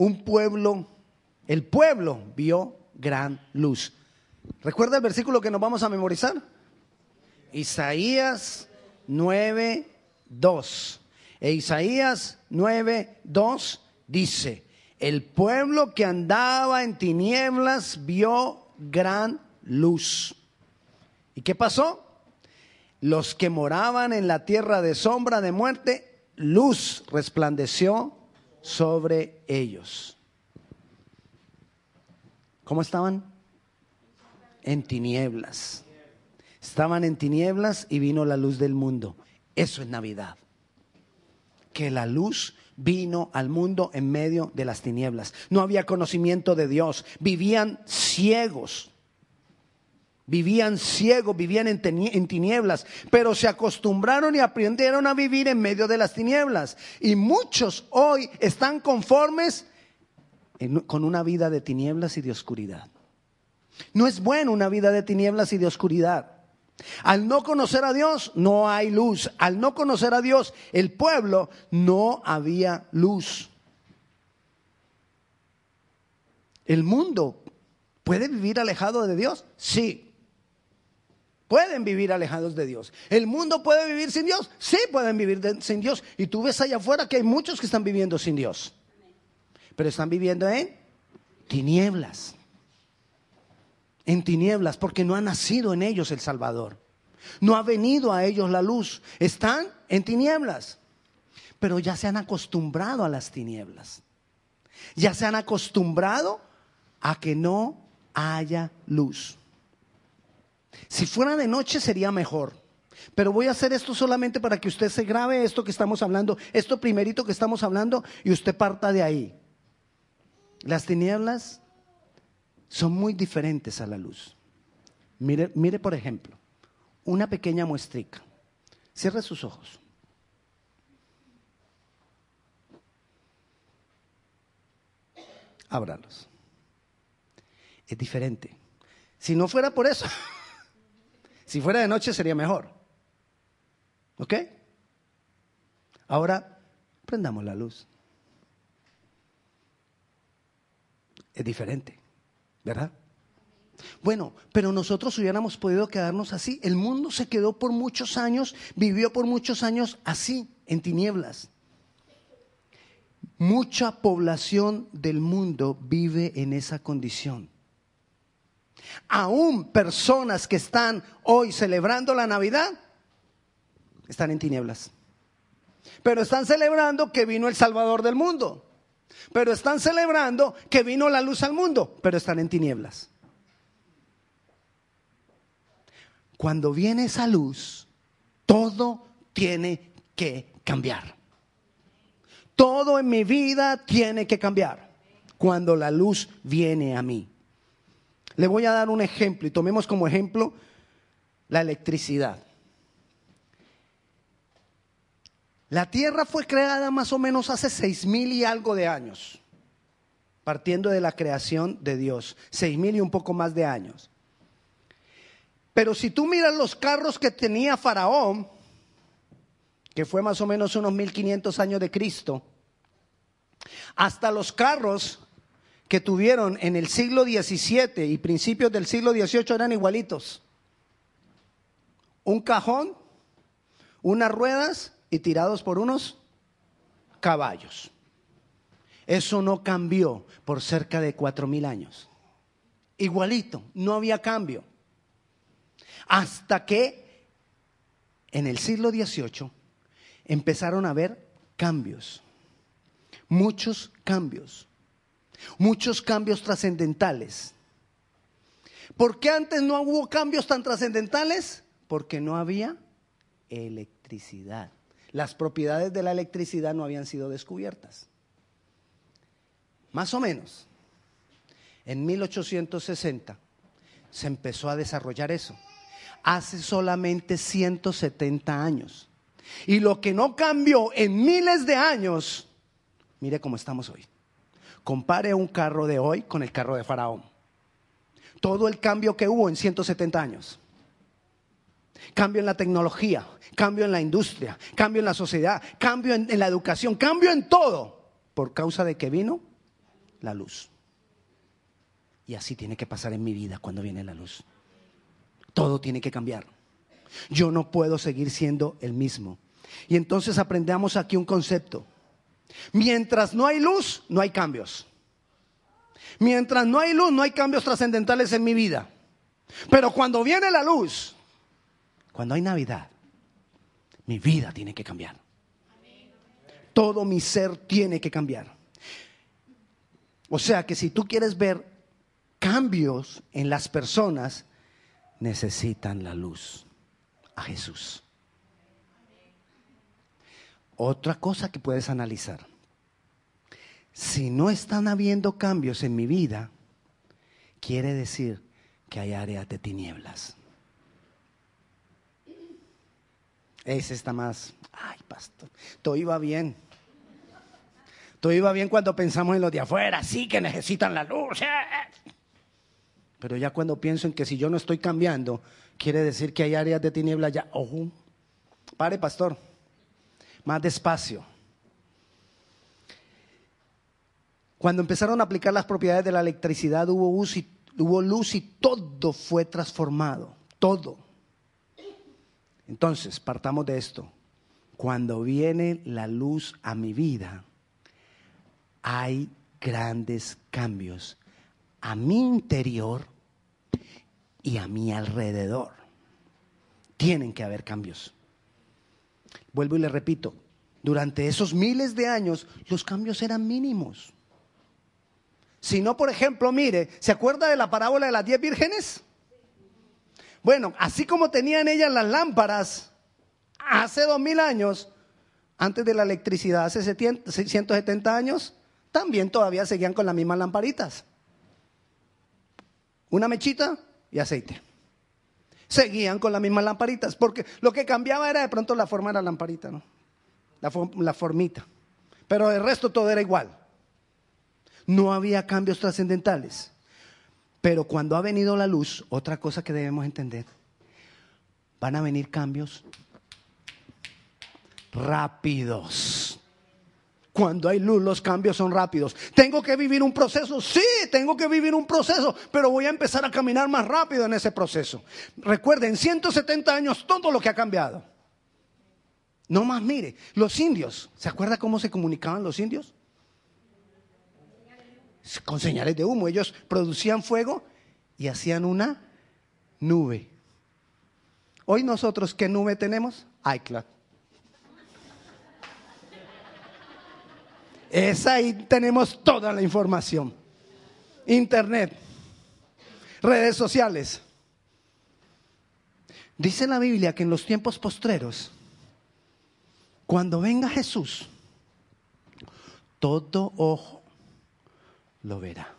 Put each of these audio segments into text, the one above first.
un pueblo, el pueblo vio gran luz. ¿Recuerda el versículo que nos vamos a memorizar? Isaías 9, 2. E Isaías 9, 2 dice, el pueblo que andaba en tinieblas vio gran luz. ¿Y qué pasó? Los que moraban en la tierra de sombra de muerte, luz resplandeció sobre ellos. ¿Cómo estaban? En tinieblas. Estaban en tinieblas y vino la luz del mundo. Eso es Navidad. Que la luz vino al mundo en medio de las tinieblas. No había conocimiento de Dios. Vivían ciegos. Vivían ciegos, vivían en, tinieblas, pero se acostumbraron y aprendieron a vivir en medio de las tinieblas. Y muchos hoy están conformes con una vida de tinieblas y de oscuridad. No es bueno una vida de tinieblas y de oscuridad. Al no conocer a Dios no hay luz. Al no conocer a Dios, el pueblo no había luz. ¿El mundo puede vivir alejado de Dios? Sí. Pueden vivir alejados de Dios. ¿El mundo puede vivir sin Dios? Sí, pueden vivir sin Dios. Y tú ves allá afuera que hay muchos que están viviendo sin Dios. Pero están viviendo en tinieblas en tinieblas porque no ha nacido en ellos el Salvador. No ha venido a ellos la luz. Están en tinieblas. Pero ya se han acostumbrado a las tinieblas. Ya se han acostumbrado a que no haya luz. Si fuera de noche sería mejor. Pero voy a hacer esto solamente para que usted se grabe esto que estamos hablando, esto primerito que estamos hablando y usted parta de ahí. Las tinieblas son muy diferentes a la luz. Mire, mire por ejemplo, una pequeña muestrica. Cierre sus ojos. Ábralos. Es diferente. Si no fuera por eso, si fuera de noche sería mejor. ¿Ok? Ahora, prendamos la luz. Es diferente. ¿verdad? Bueno, pero nosotros hubiéramos podido quedarnos así. El mundo se quedó por muchos años, vivió por muchos años así, en tinieblas. Mucha población del mundo vive en esa condición. Aún personas que están hoy celebrando la Navidad están en tinieblas. Pero están celebrando que vino el Salvador del mundo. Pero están celebrando que vino la luz al mundo, pero están en tinieblas. Cuando viene esa luz, todo tiene que cambiar. Todo en mi vida tiene que cambiar cuando la luz viene a mí. Le voy a dar un ejemplo y tomemos como ejemplo la electricidad. La tierra fue creada más o menos hace seis mil y algo de años, partiendo de la creación de Dios, seis mil y un poco más de años. Pero si tú miras los carros que tenía Faraón, que fue más o menos unos 1500 años de Cristo, hasta los carros que tuvieron en el siglo XVII y principios del siglo XVIII eran igualitos. Un cajón, unas ruedas y tirados por unos caballos. Eso no cambió por cerca de cuatro mil años. Igualito, no había cambio. Hasta que en el siglo XVIII empezaron a haber cambios, muchos cambios, muchos cambios trascendentales. ¿Por qué antes no hubo cambios tan trascendentales? Porque no había electricidad las propiedades de la electricidad no habían sido descubiertas. Más o menos, en 1860 se empezó a desarrollar eso. Hace solamente 170 años. Y lo que no cambió en miles de años, mire cómo estamos hoy. Compare un carro de hoy con el carro de Faraón. Todo el cambio que hubo en 170 años. Cambio en la tecnología, cambio en la industria, cambio en la sociedad, cambio en, la educación, cambio en todo. ¿Por causa de que vino? la luz. Y así tiene que pasar en mi vida cuando viene la luz. Todo tiene que cambiar. Yo no puedo seguir siendo el mismo. Y entonces aprendamos aquí un concepto. Mientras no hay luz, no hay cambios. Mientras no hay luz, no hay cambios trascendentales en mi vida. Pero cuando viene la luz, cuando hay Navidad, mi vida tiene que cambiar. Todo mi ser tiene que cambiar. O sea que si tú quieres ver cambios en las personas, necesitan la luz a Jesús. Otra cosa que puedes analizar. Si no están habiendo cambios en mi vida, quiere decir que hay áreas de tinieblas. Ese está más, ay pastor, todo iba bien. Todo iba bien cuando pensamos en los de afuera, sí que necesitan la luz. Eh. Pero ya cuando pienso en que si yo no estoy cambiando, quiere decir que hay áreas de tinieblas ya. Ojo, pare pastor, más despacio. Cuando empezaron a aplicar las propiedades de la electricidad hubo luz y, hubo luz y todo fue transformado, todo. Entonces, partamos de esto. Cuando viene la luz a mi vida, hay grandes cambios a mi interior y a mi alrededor. Tienen que haber cambios. Vuelvo y le repito, durante esos miles de años los cambios eran mínimos. Si no, por ejemplo, mire, ¿se acuerda de la parábola de las diez vírgenes? Bueno, así como tenían ellas las lámparas hace dos mil años, antes de la electricidad, hace 170 años, también todavía seguían con las mismas lamparitas. Una mechita y aceite. Seguían con las mismas lamparitas, porque lo que cambiaba era de pronto la forma de la lamparita, ¿no? La, la formita. Pero el resto todo era igual. No había cambios trascendentales. Pero cuando ha venido la luz, otra cosa que debemos entender, van a venir cambios rápidos. Cuando hay luz, los cambios son rápidos. ¿Tengo que vivir un proceso? Sí, tengo que vivir un proceso, pero voy a empezar a caminar más rápido en ese proceso. Recuerden, 170 años, todo lo que ha cambiado. No más, mire, los indios, ¿se acuerda cómo se comunicaban los indios? Con señales de humo. Ellos producían fuego y hacían una nube. Hoy nosotros, ¿qué nube tenemos? iCloud. Es ahí tenemos toda la información. Internet, redes sociales. Dice la Biblia que en los tiempos postreros, cuando venga Jesús, todo ojo lo verá.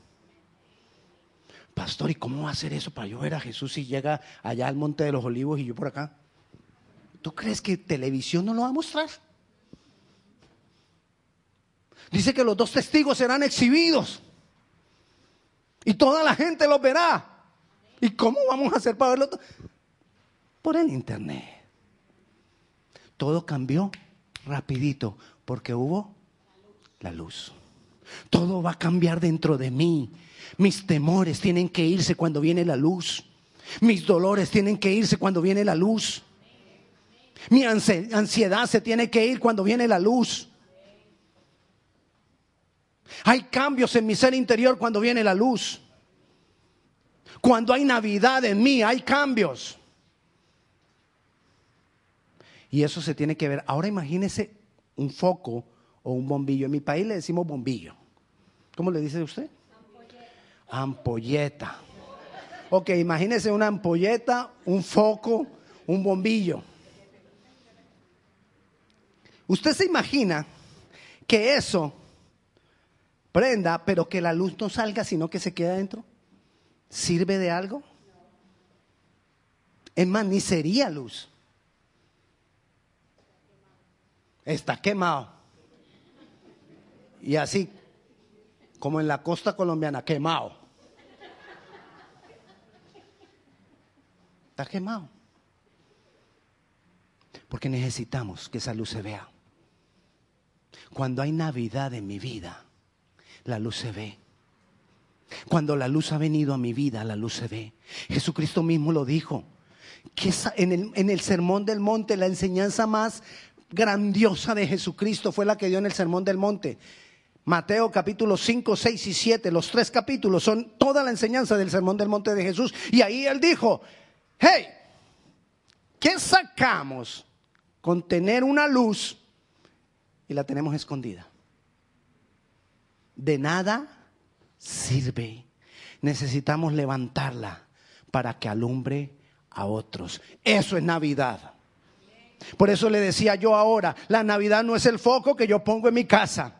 Pastor, ¿y cómo va a hacer eso para yo ver a Jesús si llega allá al Monte de los Olivos y yo por acá? ¿Tú crees que televisión no lo va a mostrar? Dice que los dos testigos serán exhibidos. Y toda la gente los verá. ¿Y cómo vamos a hacer para verlo? Por el internet. Todo cambió rapidito porque hubo la luz. Todo va a cambiar dentro de mí. Mis temores tienen que irse cuando viene la luz. Mis dolores tienen que irse cuando viene la luz. Mi ansiedad se tiene que ir cuando viene la luz. Hay cambios en mi ser interior cuando viene la luz. Cuando hay Navidad en mí, hay cambios. Y eso se tiene que ver. Ahora imagínese un foco o un bombillo. En mi país le decimos bombillo. ¿Cómo le dice usted? Ampolleta. ampolleta. Ok, imagínese una ampolleta, un foco, un bombillo. Usted se imagina que eso prenda, pero que la luz no salga, sino que se quede adentro? ¿Sirve de algo? Es más, ni sería luz. Está quemado. Y así, como en la costa colombiana, quemado. Está quemado. Porque necesitamos que esa luz se vea. Cuando hay Navidad en mi vida, la luz se ve. Cuando la luz ha venido a mi vida, la luz se ve. Jesucristo mismo lo dijo. Que en el, en el sermón del monte, la enseñanza más grandiosa de Jesucristo fue la que dio en el sermón del monte. Mateo capítulo 5, 6 y 7, los tres capítulos son toda la enseñanza del sermón del monte de Jesús. Y ahí él dijo, hey, ¿qué sacamos con tener una luz y la tenemos escondida? De nada sirve. Necesitamos levantarla para que alumbre a otros. Eso es Navidad. Por eso le decía yo ahora, la Navidad no es el foco que yo pongo en mi casa.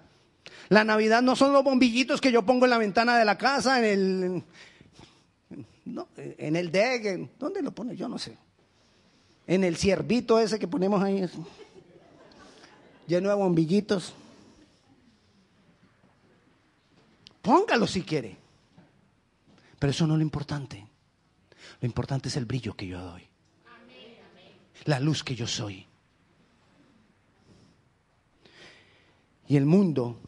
La Navidad no son los bombillitos que yo pongo en la ventana de la casa, en el, no, en el deck, ¿dónde lo pone? Yo no sé. En el ciervito ese que ponemos ahí, lleno de bombillitos. Póngalo si quiere. Pero eso no es lo importante. Lo importante es el brillo que yo doy. La luz que yo soy. Y el mundo,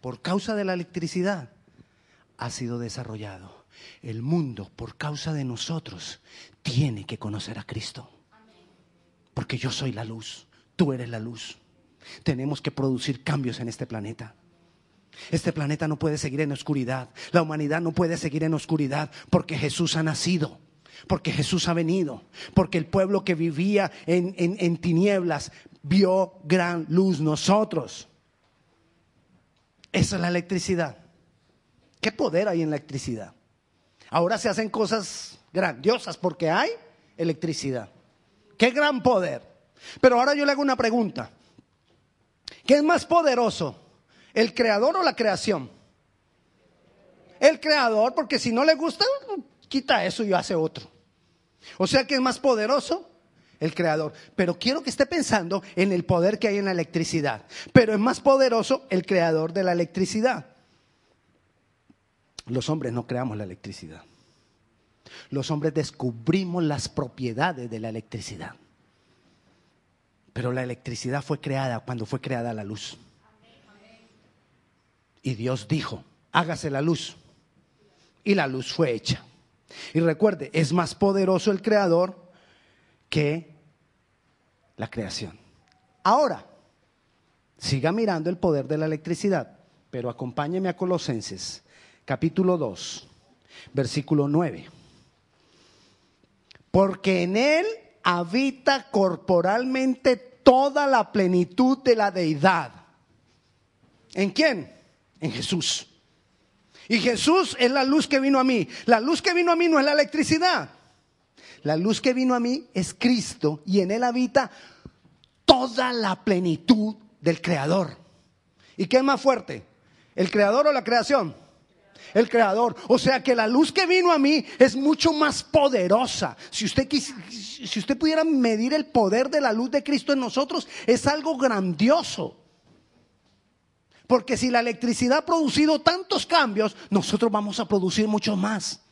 por causa de la electricidad, ha sido desarrollado. El mundo, por causa de nosotros, tiene que conocer a Cristo. Porque yo soy la luz, tú eres la luz. Tenemos que producir cambios en este planeta. Este planeta no puede seguir en oscuridad. La humanidad no puede seguir en oscuridad porque Jesús ha nacido, porque Jesús ha venido, porque el pueblo que vivía en, tinieblas vio gran luz nosotros. Esa es la electricidad. ¿Qué poder hay en la electricidad? Ahora se hacen cosas grandiosas porque hay electricidad. Qué gran poder. Pero ahora yo le hago una pregunta. ¿Qué es más poderoso? ¿El creador o la creación? El creador, porque si no le gusta, quita eso y hace otro. O sea que es más poderoso el creador. Pero quiero que esté pensando en el poder que hay en la electricidad. Pero es más poderoso el creador de la electricidad. Los hombres no creamos la electricidad. Los hombres descubrimos las propiedades de la electricidad. Pero la electricidad fue creada cuando fue creada la luz. Y Dios dijo, hágase la luz. Y la luz fue hecha. Y recuerde, es más poderoso el creador que la creación. Ahora, siga mirando el poder de la electricidad, pero acompáñeme a Colosenses, capítulo 2, versículo 9. Porque en él habita corporalmente toda la plenitud de la deidad. ¿En quién? En Jesús. Y Jesús es la luz que vino a mí. La luz que vino a mí no es la electricidad. La luz que vino a mí es Cristo y en Él habita toda la plenitud del Creador. ¿Y qué es más fuerte? ¿El Creador o la creación? El Creador. O sea que la luz que vino a mí es mucho más poderosa. Si usted, si usted pudiera medir el poder de la luz de Cristo en nosotros, es algo grandioso. Porque si la electricidad ha producido tantos cambios, nosotros vamos a producir mucho más.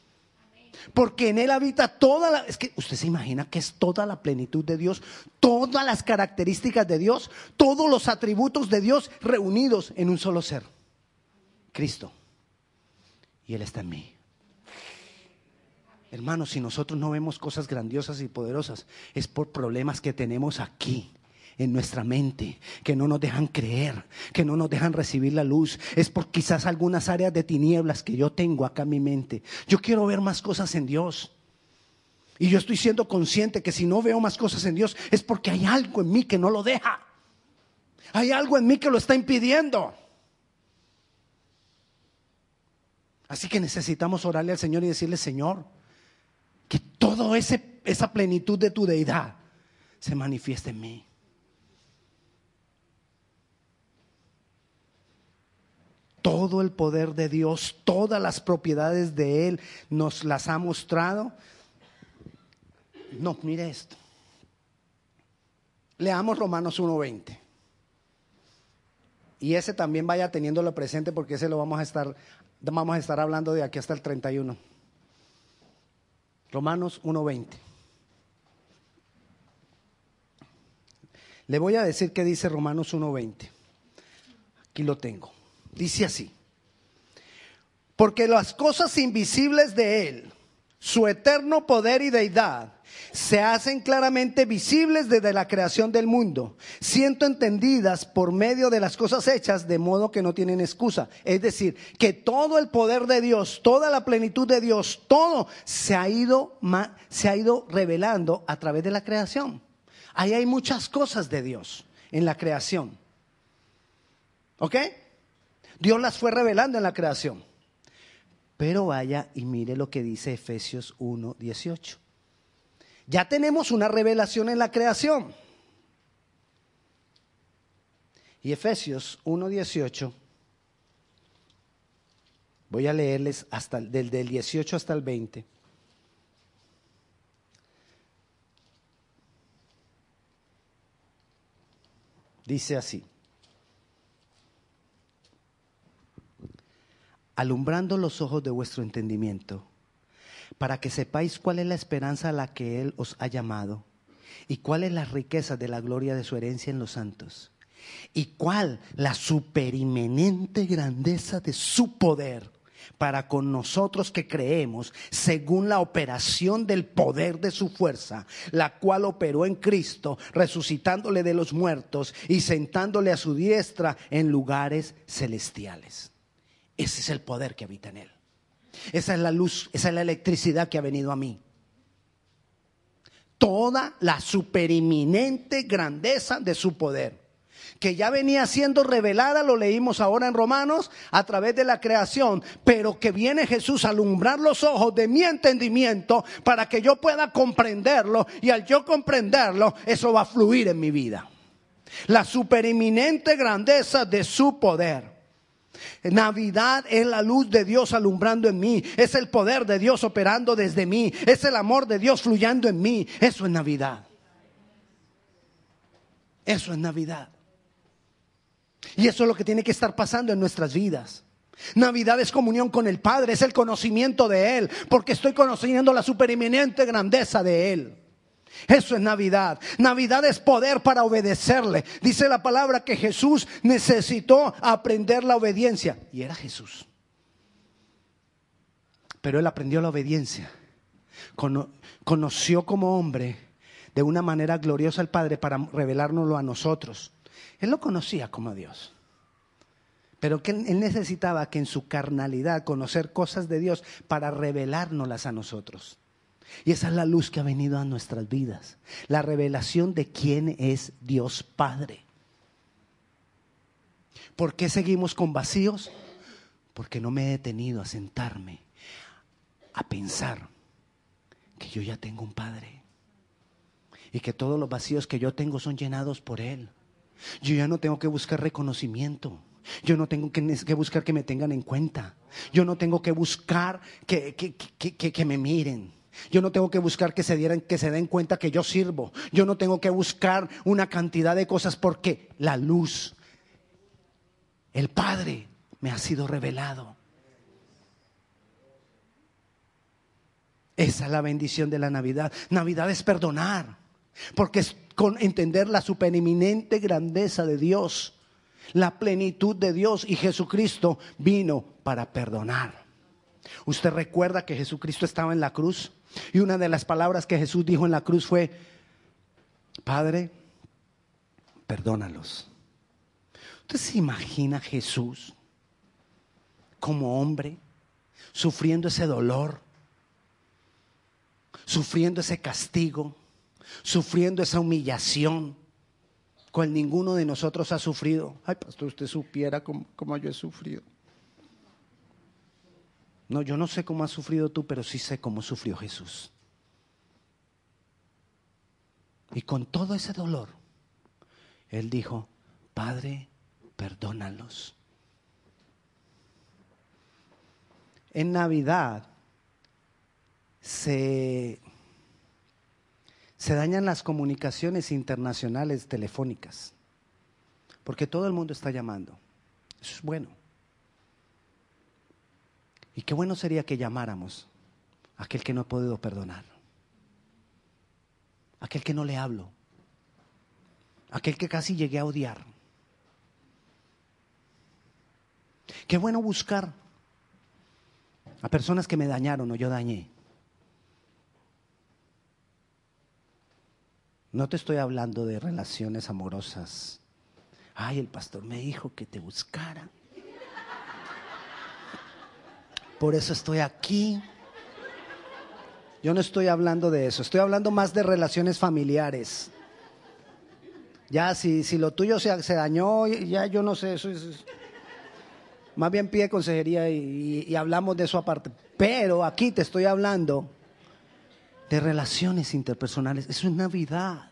Porque en Él habita toda la... Es que usted se imagina que es toda la plenitud de Dios, todas las características de Dios, todos los atributos de Dios reunidos en un solo ser. Cristo. Y Él está en mí. Hermanos, si nosotros no vemos cosas grandiosas y poderosas, es por problemas que tenemos aquí en nuestra mente, que no nos dejan creer, que no nos dejan recibir la luz. Es por quizás algunas áreas de tinieblas que yo tengo acá en mi mente. Yo quiero ver más cosas en Dios. Y yo estoy siendo consciente que si no veo más cosas en Dios es porque hay algo en mí que no lo deja. Hay algo en mí que lo está impidiendo. Así que necesitamos orarle al Señor y decirle, Señor, que toda esa plenitud de tu deidad se manifieste en mí. Todo el poder de Dios, todas las propiedades de Él nos las ha mostrado. No, mire esto. Leamos Romanos 1.20. Y ese también vaya teniéndolo presente porque ese lo vamos a estar, vamos a estar hablando de aquí hasta el 31. Romanos 1.20. Le voy a decir qué dice Romanos 1.20. Aquí lo tengo. Dice así, Porque las cosas invisibles de Él, su eterno poder y deidad, se hacen claramente visibles desde la creación del mundo, siendo entendidas por medio de las cosas hechas, de modo que no tienen excusa. Es decir, que todo el poder de Dios, toda la plenitud de Dios, todo se ha ido, se ha ido revelando a través de la creación. Ahí hay muchas cosas de Dios en la creación. ¿Ok? Dios las fue revelando en la creación. Pero vaya y mire lo que dice Efesios 1, 18. Ya tenemos una revelación en la creación. Y Efesios 1.18, voy a leerles hasta del, del 18 hasta el 20. Dice así, alumbrando los ojos de vuestro entendimiento para que sepáis cuál es la esperanza a la que Él os ha llamado y cuál es la riqueza de la gloria de su herencia en los santos y cuál la superimenente grandeza de su poder para con nosotros que creemos según la operación del poder de su fuerza, la cual operó en Cristo, resucitándole de los muertos y sentándole a su diestra en lugares celestiales. Ese es el poder que habita en él. Esa es la luz, esa es la electricidad que ha venido a mí. Toda la supereminente grandeza de su poder, que ya venía siendo revelada, lo leímos ahora en Romanos, a través de la creación, pero que viene Jesús a alumbrar los ojos de mi entendimiento para que yo pueda comprenderlo y al yo comprenderlo, eso va a fluir en mi vida. La supereminente grandeza de su poder. Navidad es la luz de Dios alumbrando en mí. Es el poder de Dios operando desde mí. Es el amor de Dios fluyendo en mí. Eso es Navidad. Eso es Navidad. Y eso es lo que tiene que estar pasando en nuestras vidas. Navidad es comunión con el Padre, es el conocimiento de Él, porque estoy conociendo la supereminente grandeza de Él. Eso es Navidad. Navidad es poder para obedecerle. Dice la palabra que Jesús necesitó aprender la obediencia. Y era Jesús. Pero él aprendió la obediencia. conoció como hombre de una manera gloriosa al Padre para revelárnoslo a nosotros. Él lo conocía como Dios. Pero que él necesitaba que en su carnalidad conocer cosas de Dios para revelárnoslas a nosotros. Y esa es la luz que ha venido a nuestras vidas. La revelación de quién es Dios Padre. ¿Por qué seguimos con vacíos? Porque no me he detenido a sentarme, a pensar que yo ya tengo un Padre. Y que todos los vacíos que yo tengo son llenados por Él. Yo ya no tengo que buscar reconocimiento. Yo no tengo que, buscar que me tengan en cuenta. Yo no tengo que buscar que, que me miren. Yo no tengo que buscar que se, dieran, que se den cuenta que yo sirvo. Yo no tengo que buscar una cantidad de cosas porque la luz, el Padre, me ha sido revelado. Esa es la bendición de la Navidad. Navidad es perdonar, porque es con entender la supereminente grandeza de Dios, la plenitud de Dios y Jesucristo vino para perdonar. ¿Usted recuerda que Jesucristo estaba en la cruz? Y una de las palabras que Jesús dijo en la cruz fue, Padre, perdónalos. ¿Usted se imagina a Jesús como hombre sufriendo ese dolor, sufriendo ese castigo, sufriendo esa humillación, cual ninguno de nosotros ha sufrido? Ay, pastor, usted supiera cómo yo he sufrido. No, yo no sé cómo has sufrido tú, pero sí sé cómo sufrió Jesús. Y con todo ese dolor, Él dijo, Padre, perdónalos. En Navidad se, se dañan las comunicaciones internacionales telefónicas, porque todo el mundo está llamando. Eso es bueno. Y qué bueno sería que llamáramos a aquel que no he podido perdonar, aquel que no le hablo, aquel que casi llegué a odiar. Qué bueno buscar A personas que me dañaron o yo dañé. No te estoy hablando de relaciones amorosas. Ay, el pastor me dijo que te buscara. Por eso estoy aquí. Yo no estoy hablando de eso, estoy hablando más de relaciones familiares. Ya, si, si lo tuyo se, dañó, ya yo no sé, eso es, más bien pide consejería y, y hablamos de eso aparte. Pero aquí te estoy hablando de relaciones interpersonales. Eso es Navidad.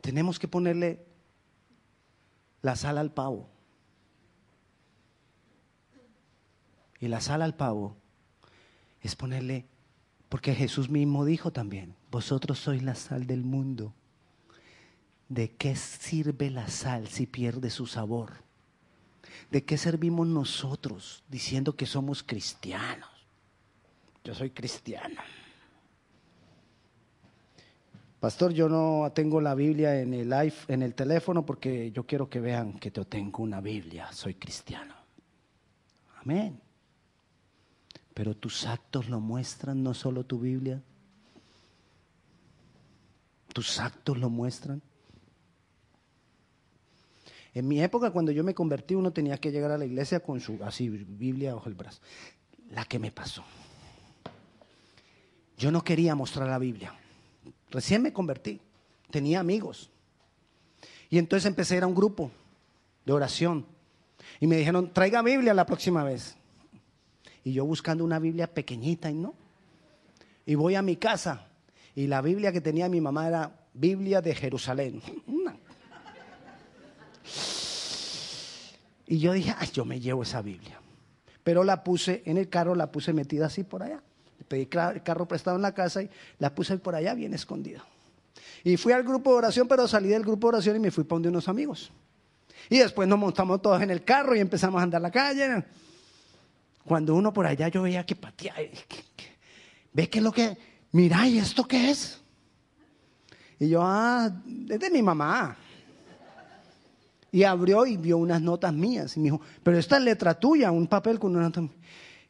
Tenemos que ponerle la sal al pavo. Y la sal al pavo es ponerle, porque Jesús mismo dijo también, vosotros sois la sal del mundo. ¿De qué sirve la sal si pierde su sabor? ¿De qué servimos nosotros diciendo que somos cristianos? Yo soy cristiano. Pastor, yo no tengo la Biblia en el, en el teléfono porque yo quiero que vean que yo tengo una Biblia, soy cristiano. Amén. Pero tus actos lo muestran, no solo tu Biblia. Tus actos lo muestran. En mi época, cuando yo me convertí, uno tenía que llegar a la iglesia con su así Biblia bajo el brazo. La que me pasó. Yo no quería mostrar la Biblia. Recién me convertí. Tenía amigos. Y entonces empecé a ir a un grupo de oración. Y me dijeron, traiga Biblia la próxima vez. Y yo buscando una Biblia pequeñita y no. Y voy a mi casa. Y la Biblia que tenía mi mamá era Biblia de Jerusalén. Y yo dije, ay, yo me llevo esa Biblia. Pero la puse en el carro, la puse metida así por allá. Pedí el carro prestado en la casa y la puse por allá bien escondida. Y fui al grupo de oración, pero salí del grupo de oración y me fui para donde unos amigos. Y después nos montamos todos en el carro y empezamos a andar la calle. Cuando uno por allá yo veía que pateaba, ¿ve qué es lo que? Mira, ¿y esto qué es? Y yo, ah, es de mi mamá. Y abrió y vio unas notas mías. Y me dijo, pero esta es letra tuya, un papel con una nota.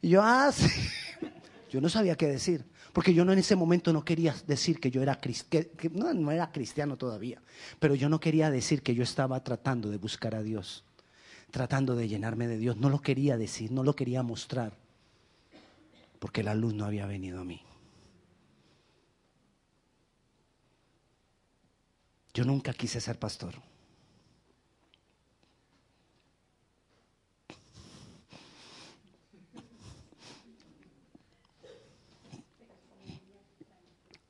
Y yo, ah. Yo no sabía qué decir. Porque yo no en ese momento no quería decir que yo era cristiano, no, no era cristiano todavía. Pero yo no quería decir que yo estaba tratando de buscar a Dios tratando de llenarme de Dios. No lo quería decir, no lo quería mostrar, porque la luz no había venido a mí. Yo nunca quise ser pastor.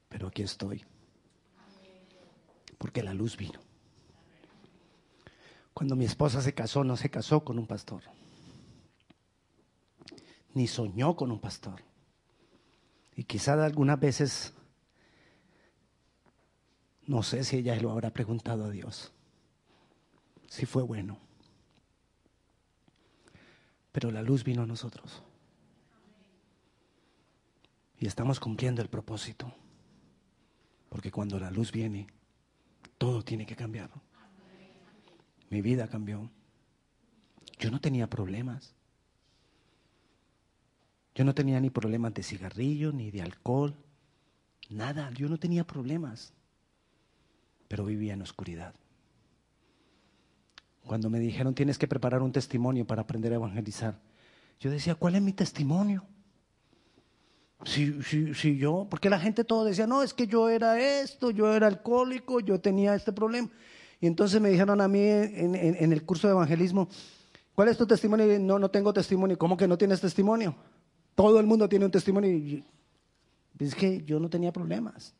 Pero aquí estoy. Porque la luz vino. Cuando mi esposa se casó, no se casó con un pastor. Ni soñó con un pastor. Y quizá algunas veces, no sé si ella lo habrá preguntado a Dios, si fue bueno. Pero la luz vino a nosotros. Y estamos cumpliendo el propósito. Porque cuando la luz viene, todo tiene que cambiar. Mi vida cambió. Yo no tenía problemas. Yo no tenía ni problemas de cigarrillo, ni de alcohol, nada. Yo no tenía problemas. Pero vivía en oscuridad. Cuando me dijeron tienes que preparar un testimonio para aprender a evangelizar, yo decía, ¿cuál es mi testimonio? Si, si, si yo, porque la gente todo decía, no, es que yo era esto, yo era alcohólico, yo tenía este problema. Y entonces me dijeron a mí en, el curso de evangelismo, ¿cuál es tu testimonio? Y no, no tengo testimonio. ¿Cómo que no tienes testimonio? Todo el mundo tiene un testimonio. Y es que yo no tenía problemas.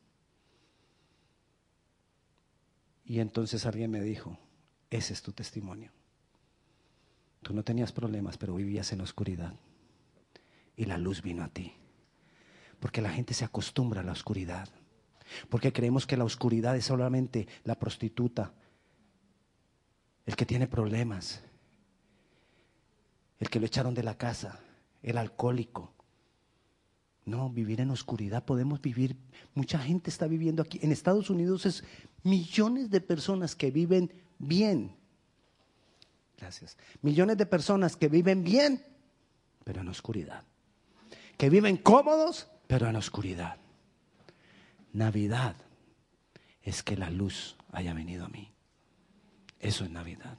Y entonces alguien me dijo, ese es tu testimonio. Tú no tenías problemas, pero vivías en oscuridad. Y la luz vino a ti. Porque la gente se acostumbra a la oscuridad. Porque creemos que la oscuridad es solamente la prostituta, el que tiene problemas, el que lo echaron de la casa, el alcohólico. No, vivir en oscuridad podemos vivir. Mucha gente está viviendo aquí. En Estados Unidos es millones de personas que viven bien. Gracias. Millones de personas que viven bien, pero en oscuridad. Que viven cómodos, pero en oscuridad. Navidad es que la luz haya venido a mí. Eso es Navidad.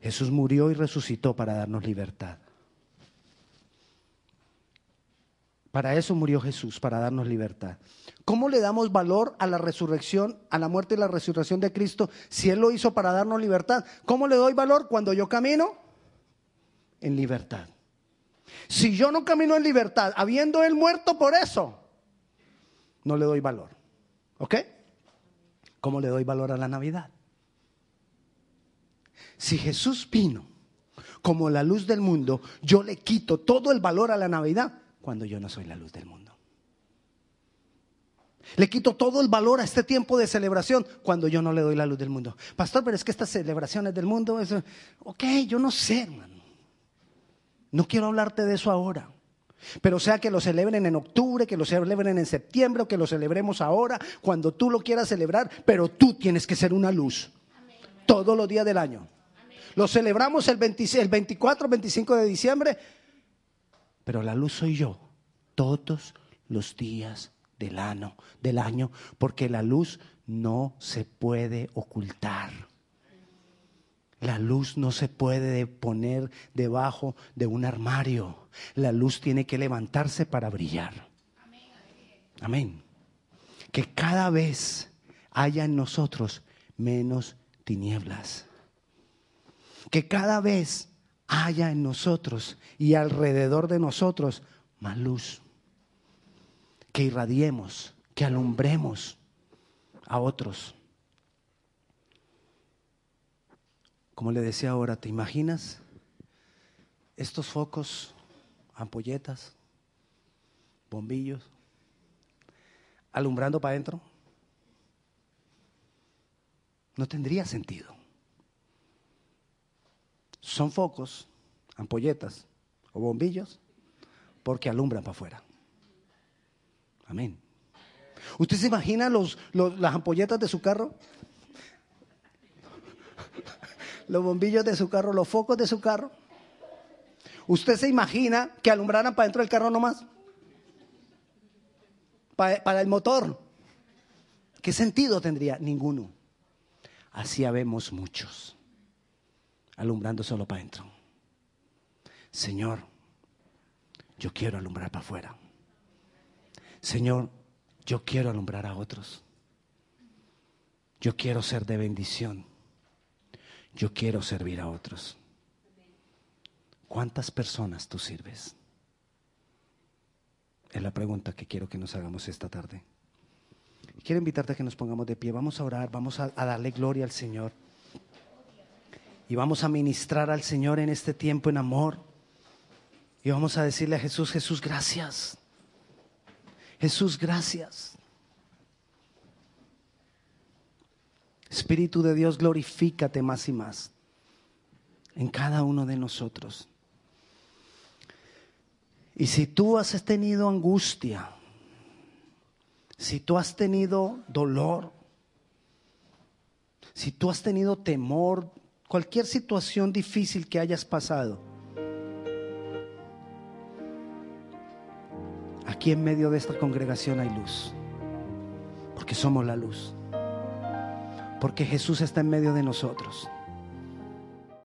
Jesús murió y resucitó para darnos libertad. Para eso murió Jesús, para darnos libertad. ¿Cómo le damos valor a la resurrección, a la muerte y la resurrección de Cristo si Él lo hizo para darnos libertad? ¿Cómo le doy valor cuando yo camino? En libertad. Si yo no camino en libertad, habiendo Él muerto por eso, no le doy valor. ¿Ok? ¿Cómo le doy valor a la Navidad? Si Jesús vino como la luz del mundo, yo le quito todo el valor a la Navidad cuando yo no soy la luz del mundo. Le quito todo el valor a este tiempo de celebración cuando yo no le doy la luz del mundo. Pastor, pero es que estas celebraciones del mundo, es, ok, yo no sé, hermano. No quiero hablarte de eso ahora. Pero sea que lo celebren en octubre, que lo celebren en septiembre o que lo celebremos ahora, cuando tú lo quieras celebrar, pero tú tienes que ser una luz todos los días del año. Lo celebramos el, el 24, 25 de diciembre, pero la luz soy yo todos los días del año, del año, porque la luz no se puede ocultar. La luz no se puede poner debajo de un armario. La luz tiene que levantarse para brillar. Amén. Que cada vez haya en nosotros menos tinieblas. Que cada vez haya en nosotros y alrededor de nosotros más luz. Que irradiemos, que alumbremos a otros. Como le decía ahora, ¿te imaginas estos focos, ampolletas, bombillos, alumbrando para adentro? No tendría sentido. Son focos, ampolletas o bombillos porque alumbran para afuera. Amén. ¿Usted se imagina los, las ampolletas de su carro? Los bombillos de su carro, los focos de su carro. ¿Usted se imagina que alumbraran para dentro del carro nomás? Para, para el motor. ¿Qué sentido tendría? Ninguno. Así habemos muchos, alumbrando solo para adentro. Señor, yo quiero alumbrar para afuera. Señor, yo quiero alumbrar a otros. Yo quiero ser de bendición. Yo quiero servir a otros. ¿Cuántas personas tú sirves? Es la pregunta que quiero que nos hagamos esta tarde. Quiero invitarte a que nos pongamos de pie. Vamos a orar, vamos a, darle gloria al Señor. Y vamos a ministrar al Señor en este tiempo en amor. Y vamos a decirle a Jesús, Jesús, gracias. Jesús, gracias. Espíritu de Dios, glorifícate más y más en cada uno de nosotros. Y si tú has tenido angustia, si tú has tenido dolor, si tú has tenido temor, cualquier situación difícil que hayas pasado, aquí en medio de esta congregación hay luz, porque somos la luz porque Jesús está en medio de nosotros.